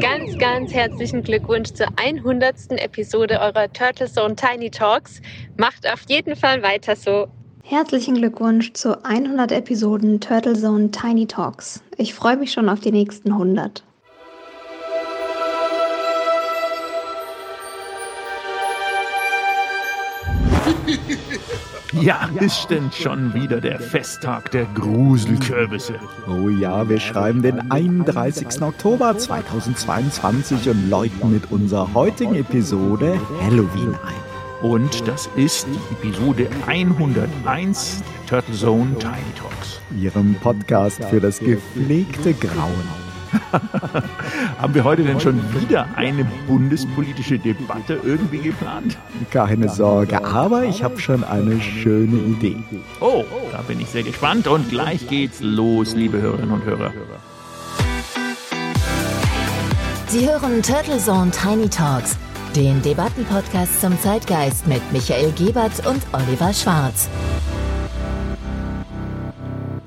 Ganz, ganz herzlichen Glückwunsch zur 100. Episode eurer Turtle Zone Tiny Talks. Macht auf jeden Fall weiter so. Herzlichen Glückwunsch zu 100 Episoden Turtle Zone Tiny Talks. Ich freue mich schon auf die nächsten 100. Ja, ist denn schon wieder der Festtag der Gruselkürbisse? Oh ja, wir schreiben den 31. Oktober 2022 und läuten mit unserer heutigen Episode Halloween ein. Und das ist die Episode 101 der Turtle Zone Tiny Talks. Ihrem Podcast für das gepflegte Grauen. Haben wir heute denn schon wieder eine bundespolitische Debatte irgendwie geplant? Keine Sorge, aber ich habe schon eine schöne Idee. Oh, da bin ich sehr gespannt und gleich geht's los, liebe Hörerinnen und Hörer. Sie hören Turtle Zone Tiny Talks, den Debattenpodcast zum Zeitgeist mit Michael Gebert und Oliver Schwarz.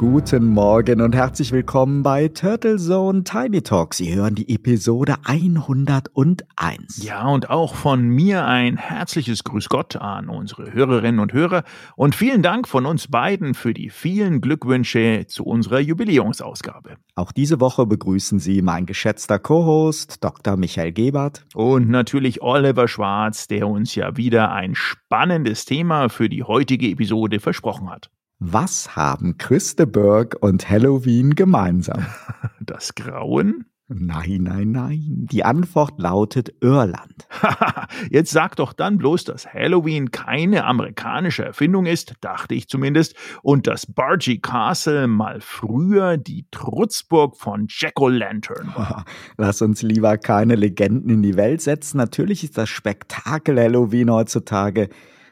Guten Morgen und herzlich willkommen bei Turtle Zone Tiny Talk. Sie hören die Episode 101. Ja, und auch von mir ein herzliches Grüß Gott an unsere Hörerinnen und Hörer und vielen Dank von uns beiden für die vielen Glückwünsche zu unserer Jubiläumsausgabe. Auch diese Woche begrüßen Sie mein geschätzter Co-Host Dr. Michael Gebert und natürlich Oliver Schwarz, der uns ja wieder ein spannendes Thema für die heutige Episode versprochen hat. Was haben Christeberg und Halloween gemeinsam? Das Grauen? Nein, nein, nein. Die Antwort lautet Irland. Jetzt sag doch dann bloß, dass Halloween keine amerikanische Erfindung ist, dachte ich zumindest, und dass Bargy Castle mal früher die Trutzburg von Jack-O-Lantern war. Lass uns lieber keine Legenden in die Welt setzen. Natürlich ist das Spektakel Halloween heutzutage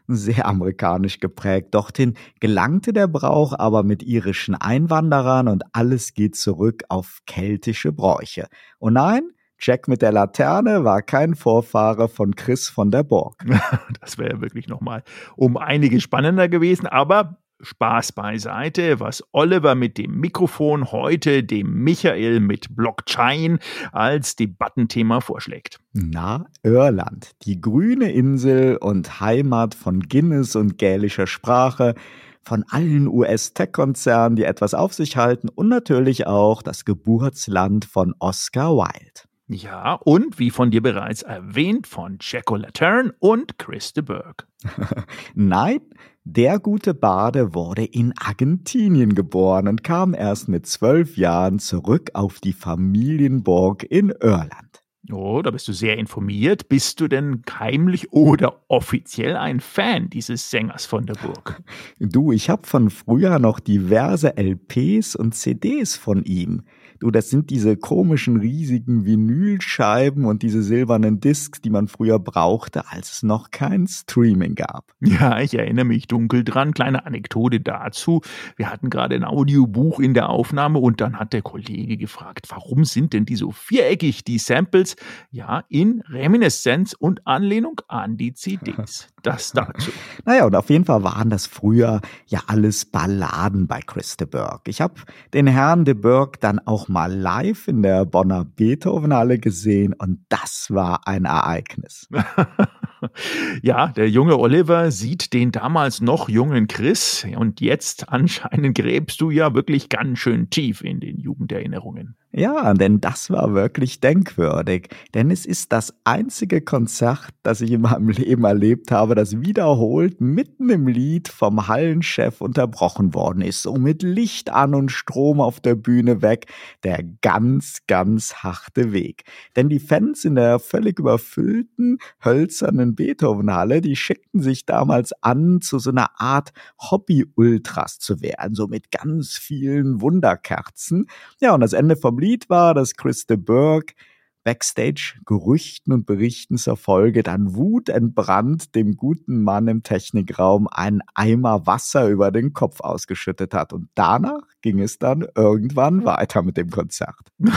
sehr amerikanisch geprägt. Dorthin gelangte der Brauch aber mit irischen Einwanderern und alles geht zurück auf keltische Bräuche. Und nein, Jack mit der Laterne war kein Vorfahre von Chris von der Borg. Das wäre ja wirklich nochmal um einige spannender gewesen, aber Spaß beiseite, was Oliver mit dem Mikrofon heute dem Michael mit Blockchain als Debattenthema vorschlägt. Na, Irland, die grüne Insel und Heimat von Guinness und gälischer Sprache, von allen US-Tech-Konzernen, die etwas auf sich halten und natürlich auch das Geburtsland von Oscar Wilde. Ja, und wie von dir bereits erwähnt, von Jacko Laterne und Chris de Burgh. Nein, der gute Bade wurde in Argentinien geboren und kam erst mit zwölf Jahren zurück auf die Familienburg in Irland. Oh, da bist du sehr informiert. Bist du denn heimlich oder offiziell ein Fan dieses Sängers von der Burg? Du, ich habe von früher noch diverse LPs und CDs von ihm. Du, das sind diese komischen riesigen Vinylscheiben und diese silbernen Discs, die man früher brauchte, als es noch kein Streaming gab. Ja, ich erinnere mich dunkel dran. Kleine Anekdote dazu. Wir hatten gerade ein Audiobuch in der Aufnahme und dann hat der Kollege gefragt, warum sind denn die so viereckig, die Samples? Ja, in Reminiszenz und Anlehnung an die CDs. Das dazu. naja, und auf jeden Fall waren das früher ja alles Balladen bei Chris de Burgh. Ich habe den Herrn de Burgh dann auch mal live in der Bonner Beethovenhalle gesehen und das war ein Ereignis. ja, der junge Oliver sieht den damals noch jungen Chris und jetzt anscheinend gräbst du ja wirklich ganz schön tief in den Jugenderinnerungen. Ja, denn das war wirklich denkwürdig. Denn es ist das einzige Konzert, das ich in meinem Leben erlebt habe, das wiederholt mitten im Lied vom Hallenchef unterbrochen worden ist. So mit Licht an und Strom auf der Bühne weg. Der ganz, ganz harte Weg. Denn die Fans in der völlig überfüllten, hölzernen Beethovenhalle, die schickten sich damals an, zu so einer Art Hobby-Ultras zu werden. So mit ganz vielen Wunderkerzen. Ja, und das Ende vom Lied war, dass Chris de Burgh Backstage Gerüchten und Berichten zur Folge dann wutentbrannt dem guten Mann im Technikraum einen Eimer Wasser über den Kopf ausgeschüttet hat. Und danach ging es dann irgendwann weiter mit dem Konzert.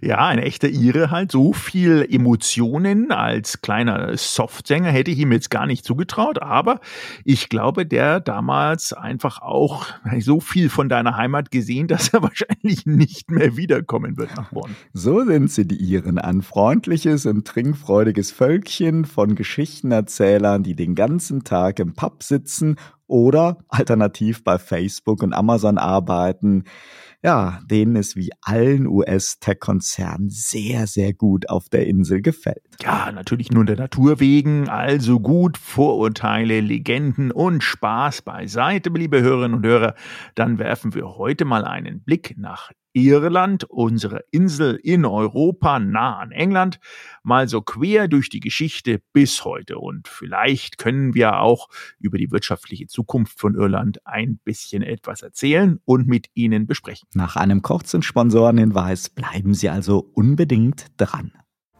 Ja, ein echter Ire halt. So viel Emotionen als kleiner Softsänger hätte ich ihm jetzt gar nicht zugetraut. Aber ich glaube, der damals einfach auch so viel von deiner Heimat gesehen, dass er wahrscheinlich nicht mehr wiederkommen wird nach Bonn. So sind sie, die Iren. Ein freundliches und trinkfreudiges Völkchen von Geschichtenerzählern, die den ganzen Tag im Pub sitzen oder alternativ bei Facebook und Amazon arbeiten ja, denen es wie allen US-Tech-Konzernen sehr, sehr gut auf der Insel gefällt. Ja, natürlich nur der Natur wegen, also gut, Vorurteile, Legenden und Spaß beiseite, liebe Hörerinnen und Hörer. Dann werfen wir heute mal einen Blick nach Irland, unsere Insel in Europa, nah an England, mal so quer durch die Geschichte bis heute. Und vielleicht können wir auch über die wirtschaftliche Zukunft von Irland ein bisschen etwas erzählen und mit Ihnen besprechen. Nach einem kurzen Sponsorenhinweis bleiben Sie also unbedingt dran.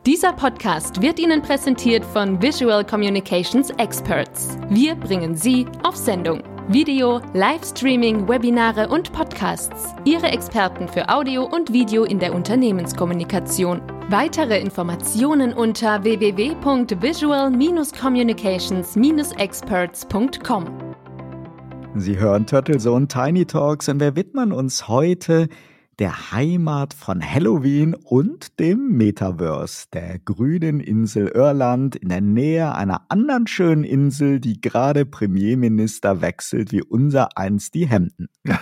Dieser Podcast wird Ihnen präsentiert von Visual Communications Experts. Wir bringen Sie auf Sendung. Video, Livestreaming, Webinare und Podcasts. Ihre Experten für Audio und Video in der Unternehmenskommunikation. Weitere Informationen unter www.visual-communications-experts.com. Sie hören Turtle Zone Tiny Talks und wir widmen uns heute der Heimat von Halloween und dem Metaverse, der grünen Insel Irland in der Nähe einer anderen schönen Insel, die gerade Premierminister wechselt wie unser einst die Hemden.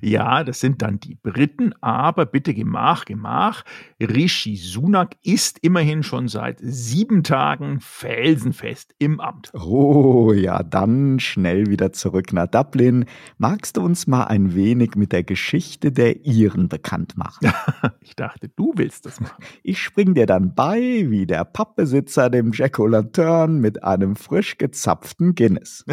ja, das sind dann die Briten, aber bitte Gemach, Gemach. Rishi Sunak ist immerhin schon seit sieben Tagen felsenfest im Amt. Oh ja, dann schnell wieder zurück nach Dublin. Magst du uns mal ein wenig mit der Geschichte der Iren bekannt machen. ich dachte, du willst das machen. Ich spring dir dann bei, wie der Pappbesitzer dem Jack O'Lantern mit einem frisch gezapften Guinness.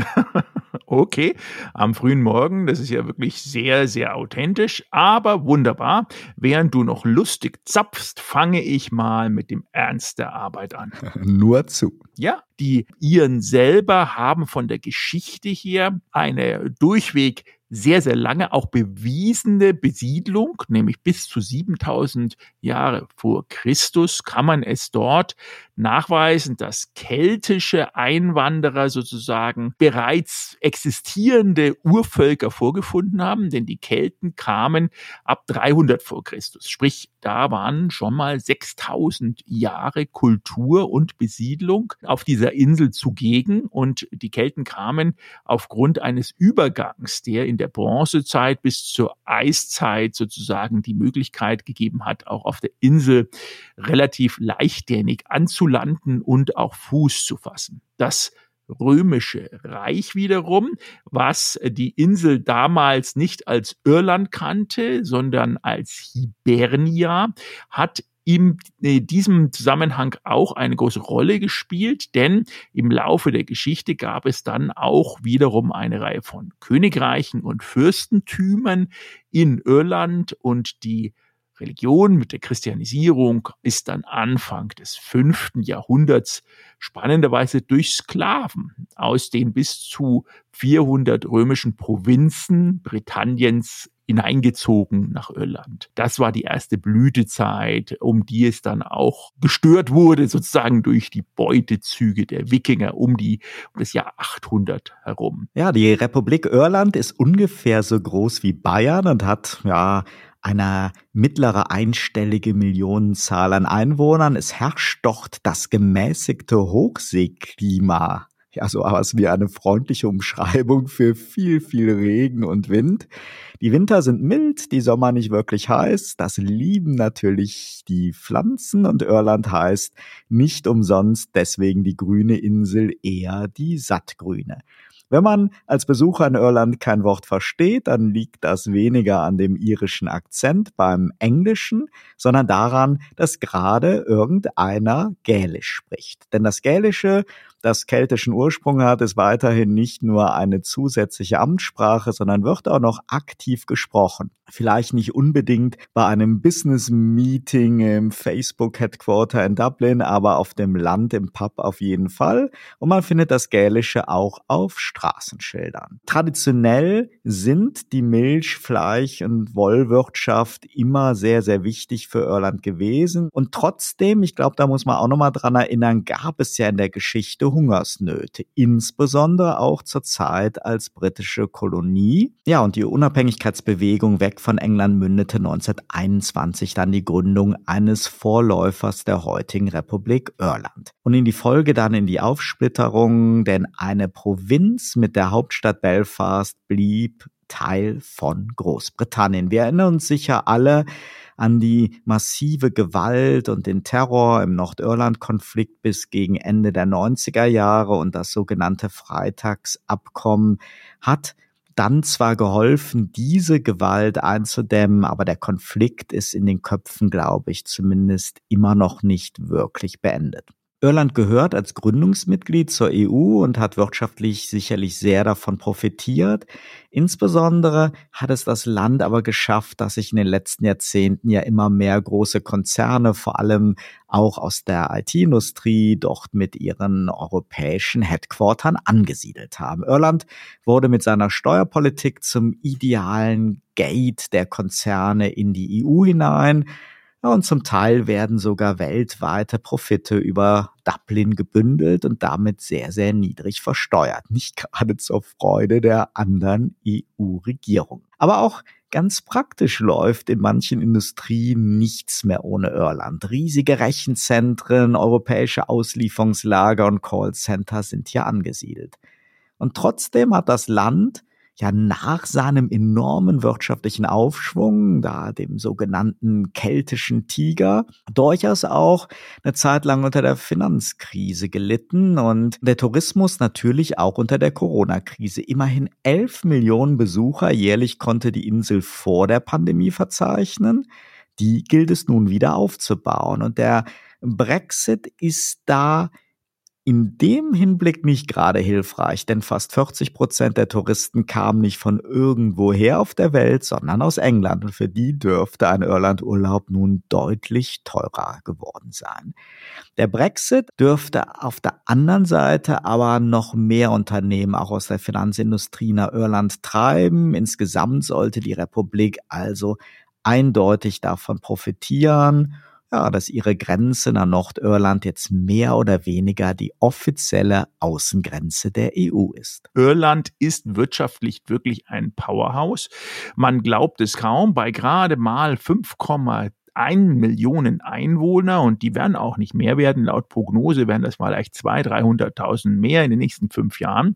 okay, am frühen Morgen, das ist ja wirklich sehr, sehr authentisch, aber wunderbar. Während du noch lustig zapfst, fange ich mal mit dem Ernst der Arbeit an. Nur zu. Ja, die Iren selber haben von der Geschichte her eine durchweg sehr, sehr lange auch bewiesene Besiedlung, nämlich bis zu 7000 Jahre vor Christus, kann man es dort nachweisen, dass keltische Einwanderer sozusagen bereits existierende Urvölker vorgefunden haben, denn die Kelten kamen ab 300 vor Christus. Sprich, da waren schon mal 6000 Jahre Kultur und Besiedlung auf dieser Insel zugegen und die Kelten kamen aufgrund eines Übergangs, der in der Bronzezeit bis zur Eiszeit sozusagen die Möglichkeit gegeben hat, auch auf der Insel relativ leichtgängig anzulanden und auch Fuß zu fassen. Das römische Reich wiederum, was die Insel damals nicht als Irland kannte, sondern als Hibernia, hat in äh, diesem Zusammenhang auch eine große Rolle gespielt, denn im Laufe der Geschichte gab es dann auch wiederum eine Reihe von Königreichen und Fürstentümern in Irland und die Religion mit der Christianisierung ist dann Anfang des fünften Jahrhunderts spannenderweise durch Sklaven aus den bis zu 400 römischen Provinzen Britanniens hineingezogen nach Irland. Das war die erste Blütezeit, um die es dann auch gestört wurde, sozusagen durch die Beutezüge der Wikinger um die um das Jahr 800 herum. Ja, die Republik Irland ist ungefähr so groß wie Bayern und hat ja eine mittlere einstellige Millionenzahl an Einwohnern. Es herrscht dort das gemäßigte Hochseeklima ja so was wie eine freundliche Umschreibung für viel, viel Regen und Wind. Die Winter sind mild, die Sommer nicht wirklich heiß. Das lieben natürlich die Pflanzen und Irland heißt nicht umsonst deswegen die grüne Insel eher die sattgrüne. Wenn man als Besucher in Irland kein Wort versteht, dann liegt das weniger an dem irischen Akzent beim Englischen, sondern daran, dass gerade irgendeiner Gälisch spricht. Denn das Gälische das keltischen Ursprung hat, ist weiterhin nicht nur eine zusätzliche Amtssprache, sondern wird auch noch aktiv gesprochen. Vielleicht nicht unbedingt bei einem Business-Meeting im Facebook-Headquarter in Dublin, aber auf dem Land im Pub auf jeden Fall. Und man findet das Gälische auch auf Straßenschildern. Traditionell sind die Milch, Fleisch und Wollwirtschaft immer sehr, sehr wichtig für Irland gewesen. Und trotzdem, ich glaube, da muss man auch nochmal dran erinnern, gab es ja in der Geschichte Hungersnöte, insbesondere auch zur Zeit als britische Kolonie. Ja, und die Unabhängigkeitsbewegung weg von England mündete 1921 dann die Gründung eines Vorläufers der heutigen Republik Irland. Und in die Folge dann in die Aufsplitterung, denn eine Provinz mit der Hauptstadt Belfast blieb Teil von Großbritannien. Wir erinnern uns sicher alle an die massive Gewalt und den Terror im Nordirland-Konflikt bis gegen Ende der 90er Jahre und das sogenannte Freitagsabkommen hat dann zwar geholfen, diese Gewalt einzudämmen, aber der Konflikt ist in den Köpfen, glaube ich, zumindest immer noch nicht wirklich beendet. Irland gehört als Gründungsmitglied zur EU und hat wirtschaftlich sicherlich sehr davon profitiert. Insbesondere hat es das Land aber geschafft, dass sich in den letzten Jahrzehnten ja immer mehr große Konzerne, vor allem auch aus der IT-Industrie, dort mit ihren europäischen Headquartern angesiedelt haben. Irland wurde mit seiner Steuerpolitik zum idealen Gate der Konzerne in die EU hinein. Und zum Teil werden sogar weltweite Profite über Dublin gebündelt und damit sehr, sehr niedrig versteuert. Nicht gerade zur Freude der anderen EU-Regierungen. Aber auch Ganz praktisch läuft in manchen Industrien nichts mehr ohne Irland. Riesige Rechenzentren, europäische Auslieferungslager und Callcenter sind hier angesiedelt. Und trotzdem hat das Land ja nach seinem enormen wirtschaftlichen Aufschwung, da dem sogenannten keltischen Tiger, durchaus auch eine Zeit lang unter der Finanzkrise gelitten und der Tourismus natürlich auch unter der Corona-Krise. Immerhin 11 Millionen Besucher jährlich konnte die Insel vor der Pandemie verzeichnen. Die gilt es nun wieder aufzubauen und der Brexit ist da in dem Hinblick nicht gerade hilfreich, denn fast 40 Prozent der Touristen kamen nicht von irgendwoher auf der Welt, sondern aus England. Und für die dürfte ein Irlandurlaub nun deutlich teurer geworden sein. Der Brexit dürfte auf der anderen Seite aber noch mehr Unternehmen auch aus der Finanzindustrie nach Irland treiben. Insgesamt sollte die Republik also eindeutig davon profitieren ja, dass ihre Grenze nach Nordirland jetzt mehr oder weniger die offizielle Außengrenze der EU ist. Irland ist wirtschaftlich wirklich ein Powerhouse. Man glaubt es kaum, bei gerade mal 5,1 Millionen Einwohner und die werden auch nicht mehr werden. Laut Prognose werden das vielleicht 200.000, 300.000 mehr in den nächsten fünf Jahren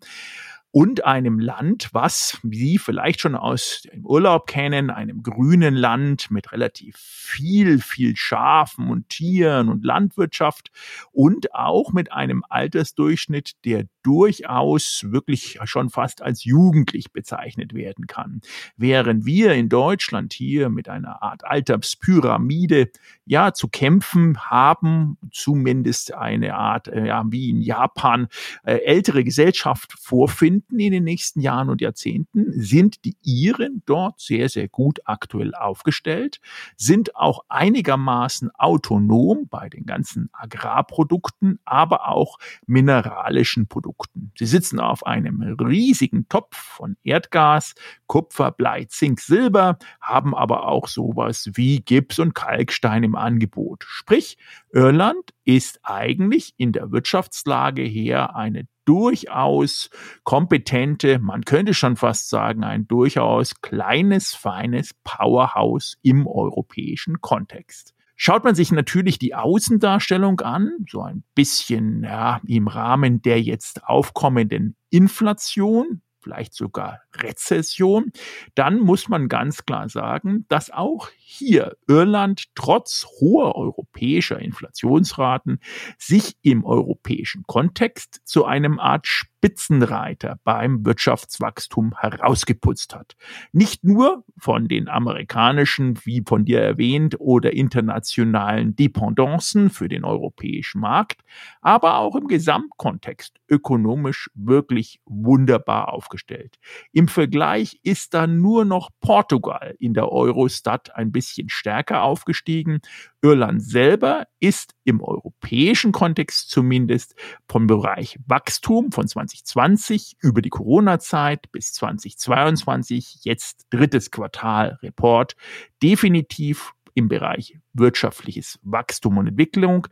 und einem Land, was Sie vielleicht schon aus dem Urlaub kennen, einem grünen Land mit relativ viel, viel Schafen und Tieren und Landwirtschaft und auch mit einem Altersdurchschnitt, der durchaus wirklich schon fast als jugendlich bezeichnet werden kann. Während wir in Deutschland hier mit einer Art Alterspyramide ja zu kämpfen haben, zumindest eine Art, äh, ja, wie in Japan, äh, ältere Gesellschaft vorfinden in den nächsten Jahren und Jahrzehnten, sind die Iren dort sehr, sehr gut aktuell aufgestellt, sind auch einigermaßen autonom bei den ganzen Agrarprodukten, aber auch mineralischen Produkten. Produkten. Sie sitzen auf einem riesigen Topf von Erdgas, Kupfer, Blei, Zink, Silber, haben aber auch sowas wie Gips und Kalkstein im Angebot. Sprich, Irland ist eigentlich in der Wirtschaftslage her eine durchaus kompetente, man könnte schon fast sagen, ein durchaus kleines, feines Powerhouse im europäischen Kontext. Schaut man sich natürlich die Außendarstellung an, so ein bisschen ja, im Rahmen der jetzt aufkommenden Inflation, vielleicht sogar Rezession, dann muss man ganz klar sagen, dass auch hier Irland trotz hoher europäischer Inflationsraten sich im europäischen Kontext zu einem Art Spitzenreiter beim Wirtschaftswachstum herausgeputzt hat. Nicht nur von den amerikanischen, wie von dir erwähnt, oder internationalen Dependancen für den europäischen Markt, aber auch im Gesamtkontext ökonomisch wirklich wunderbar aufgestellt. Im Vergleich ist dann nur noch Portugal in der Eurostat ein bisschen stärker aufgestiegen. Irland selber ist im europäischen Kontext zumindest vom Bereich Wachstum von 20 2020 über die Corona-Zeit bis 2022, jetzt drittes Quartal Report, definitiv im Bereich wirtschaftliches Wachstum und Entwicklung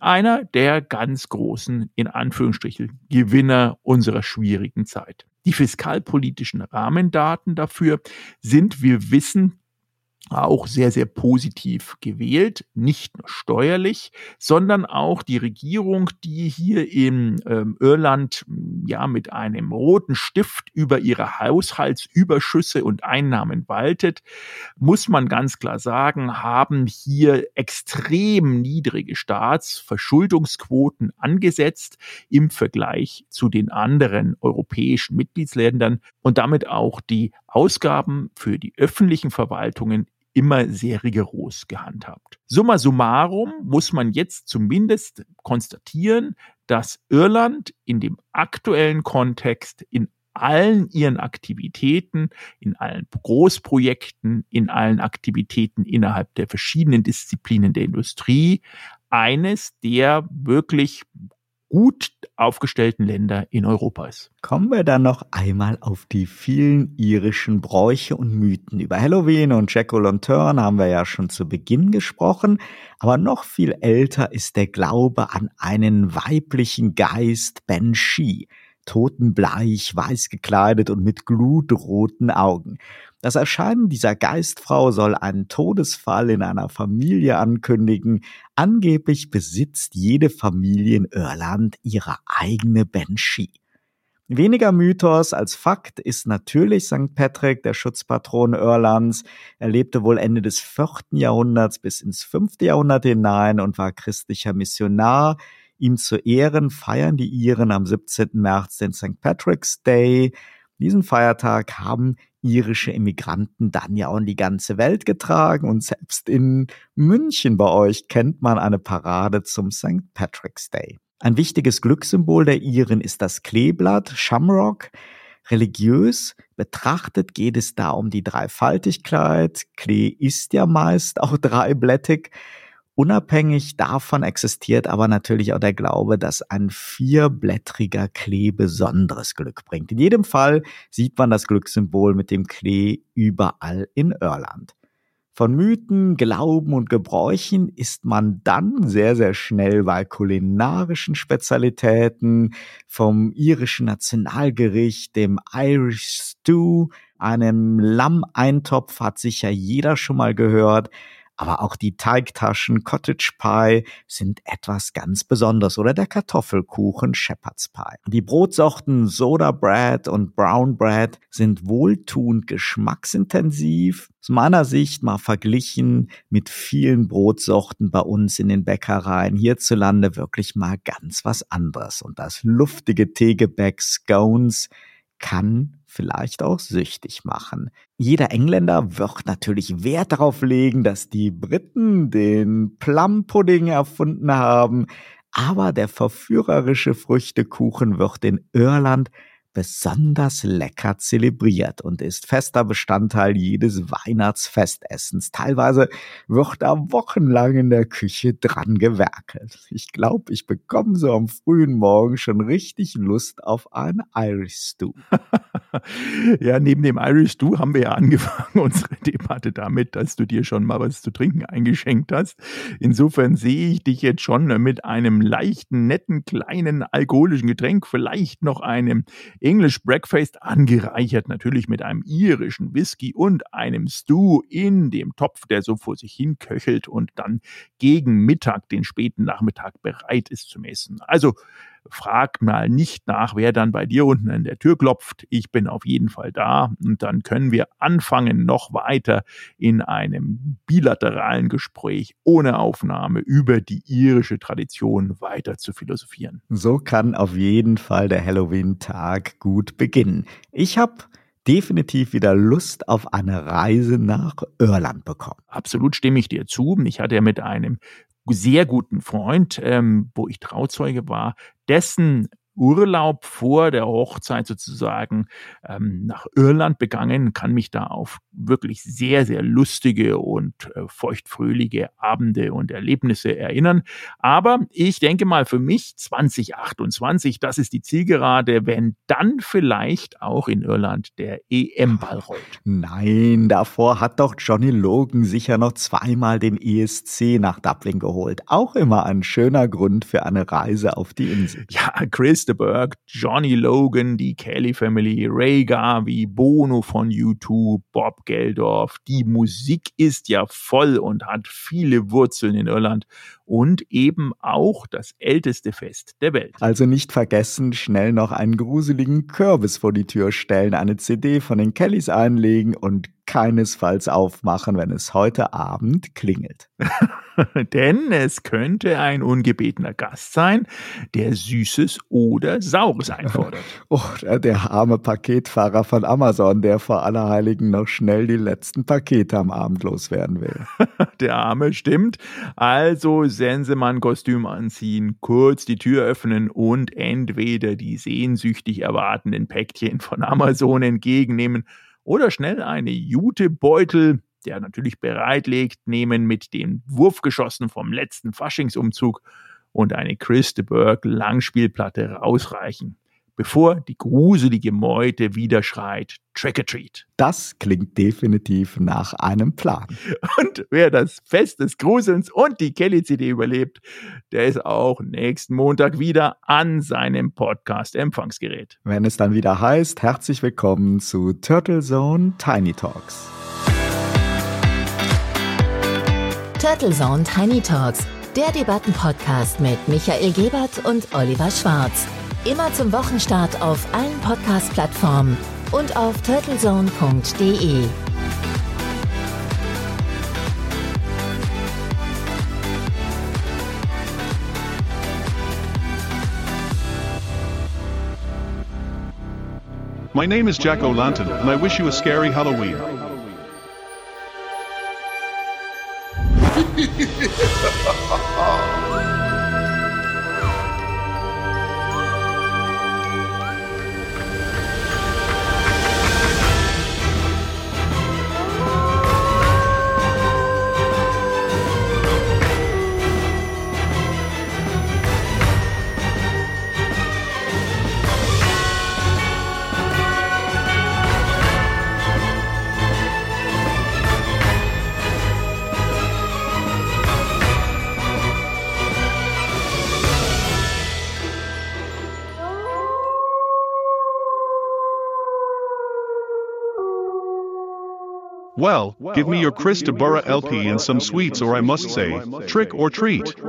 einer der ganz großen, in Anführungsstrichen, Gewinner unserer schwierigen Zeit. Die fiskalpolitischen Rahmendaten dafür sind, wir wissen, auch sehr, sehr positiv gewählt, nicht nur steuerlich, sondern auch die Regierung, die hier in ähm, Irland ja mit einem roten Stift über ihre Haushaltsüberschüsse und Einnahmen waltet, muss man ganz klar sagen, haben hier extrem niedrige Staatsverschuldungsquoten angesetzt im Vergleich zu den anderen europäischen Mitgliedsländern und damit auch die Ausgaben für die öffentlichen Verwaltungen immer sehr rigoros gehandhabt. Summa summarum muss man jetzt zumindest konstatieren, dass Irland in dem aktuellen Kontext in allen ihren Aktivitäten, in allen Großprojekten, in allen Aktivitäten innerhalb der verschiedenen Disziplinen der Industrie eines der wirklich gut aufgestellten Länder in Europa ist. Kommen wir dann noch einmal auf die vielen irischen Bräuche und Mythen. Über Halloween und Jack O'Lantern haben wir ja schon zu Beginn gesprochen, aber noch viel älter ist der Glaube an einen weiblichen Geist Banshee, totenbleich, weiß gekleidet und mit glutroten Augen. Das Erscheinen dieser Geistfrau soll einen Todesfall in einer Familie ankündigen. Angeblich besitzt jede Familie in Irland ihre eigene Banshee. Weniger Mythos als Fakt ist natürlich St. Patrick, der Schutzpatron Irlands. Er lebte wohl Ende des vierten Jahrhunderts bis ins fünfte Jahrhundert hinein und war christlicher Missionar. Ihm zu Ehren feiern die Iren am 17. März den St. Patrick's Day. Diesen Feiertag haben irische Immigranten dann ja auch in die ganze Welt getragen und selbst in München bei euch kennt man eine Parade zum St. Patrick's Day. Ein wichtiges Glückssymbol der Iren ist das Kleeblatt, Shamrock. Religiös betrachtet geht es da um die Dreifaltigkeit. Klee ist ja meist auch dreiblättig. Unabhängig davon existiert aber natürlich auch der Glaube, dass ein vierblättriger Klee besonderes Glück bringt. In jedem Fall sieht man das Glückssymbol mit dem Klee überall in Irland. Von Mythen, Glauben und Gebräuchen ist man dann sehr, sehr schnell bei kulinarischen Spezialitäten, vom irischen Nationalgericht, dem Irish Stew, einem Lammeintopf hat sicher jeder schon mal gehört, aber auch die Teigtaschen Cottage Pie sind etwas ganz Besonderes oder der Kartoffelkuchen Shepherd's Pie. Die Brotsorten Soda Bread und Brown Bread sind wohltuend geschmacksintensiv. Aus meiner Sicht mal verglichen mit vielen Brotsorten bei uns in den Bäckereien hierzulande wirklich mal ganz was anderes. Und das luftige Teegebäck Scones kann vielleicht auch süchtig machen. Jeder Engländer wird natürlich Wert darauf legen, dass die Briten den Plum-Pudding erfunden haben, aber der verführerische Früchtekuchen wird in Irland besonders lecker zelebriert und ist fester Bestandteil jedes Weihnachtsfestessens. Teilweise wird da wochenlang in der Küche dran gewerkelt. Ich glaube, ich bekomme so am frühen Morgen schon richtig Lust auf ein Irish Stew. ja, neben dem Irish Stew haben wir ja angefangen, unsere Debatte damit, dass du dir schon mal was zu trinken eingeschenkt hast. Insofern sehe ich dich jetzt schon mit einem leichten, netten, kleinen alkoholischen Getränk, vielleicht noch einem English Breakfast angereichert natürlich mit einem irischen Whisky und einem Stew in dem Topf, der so vor sich hin köchelt und dann gegen Mittag, den späten Nachmittag bereit ist zum Essen. Also frag mal nicht nach, wer dann bei dir unten an der Tür klopft. Ich bin auf jeden Fall da und dann können wir anfangen, noch weiter in einem bilateralen Gespräch ohne Aufnahme über die irische Tradition weiter zu philosophieren. So kann auf jeden Fall der Halloween-Tag gut beginnen. Ich habe definitiv wieder Lust auf eine Reise nach Irland bekommen. Absolut stimme ich dir zu. Ich hatte ja mit einem sehr guten Freund, ähm, wo ich Trauzeuge war, dessen Urlaub vor der Hochzeit sozusagen ähm, nach Irland begangen, kann mich da auf wirklich sehr, sehr lustige und äh, feuchtfröhliche Abende und Erlebnisse erinnern. Aber ich denke mal für mich 2028, das ist die Zielgerade, wenn dann vielleicht auch in Irland der EM-Ball rollt. Nein, davor hat doch Johnny Logan sicher noch zweimal den ESC nach Dublin geholt. Auch immer ein schöner Grund für eine Reise auf die Insel. Ja, Chris de Burgh, Johnny Logan, die Kelly Family, Ray Garvey, Bono von U2, Bob Geldorf. Die Musik ist ja voll und hat viele Wurzeln in Irland und eben auch das älteste Fest der Welt. Also nicht vergessen, schnell noch einen gruseligen Kürbis vor die Tür stellen, eine CD von den Kellys einlegen und keinesfalls aufmachen, wenn es heute Abend klingelt. Denn es könnte ein ungebetener Gast sein, der Süßes oder Saures einfordert. oh, der arme Paketfahrer von Amazon, der vor Allerheiligen noch schnell die letzten Pakete am Abend loswerden will. der Arme stimmt. Also Sensemann-Kostüm anziehen, kurz die Tür öffnen und entweder die sehnsüchtig erwartenden Päckchen von Amazon entgegennehmen oder schnell eine Jutebeutel, der natürlich bereitlegt, nehmen mit den Wurfgeschossen vom letzten Faschingsumzug und eine Chris de Burgh Langspielplatte rausreichen bevor die gruselige Meute wieder schreit Trick or Treat. Das klingt definitiv nach einem Plan. Und wer das Fest des Gruselns und die Kelly-CD überlebt, der ist auch nächsten Montag wieder an seinem Podcast-Empfangsgerät. Wenn es dann wieder heißt, herzlich willkommen zu Turtle Zone Tiny Talks. Turtle Zone Tiny Talks, der Debattenpodcast mit Michael Gebert und Oliver Schwarz. Immer zum Wochenstart auf allen Podcast-Plattformen und auf turtlezone.de. My name is Jack O'Lanton, and I wish you a scary Halloween. Well, give me your Chris de Burra LP and some sweets, or I must say, trick or treat.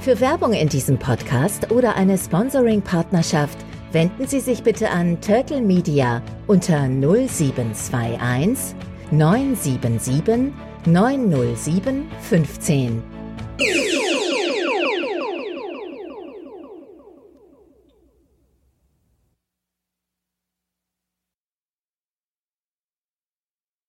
Für Werbung in diesem Podcast oder eine Sponsoring-Partnerschaft wenden Sie sich bitte an Turtle Media unter 0721 977 907 15.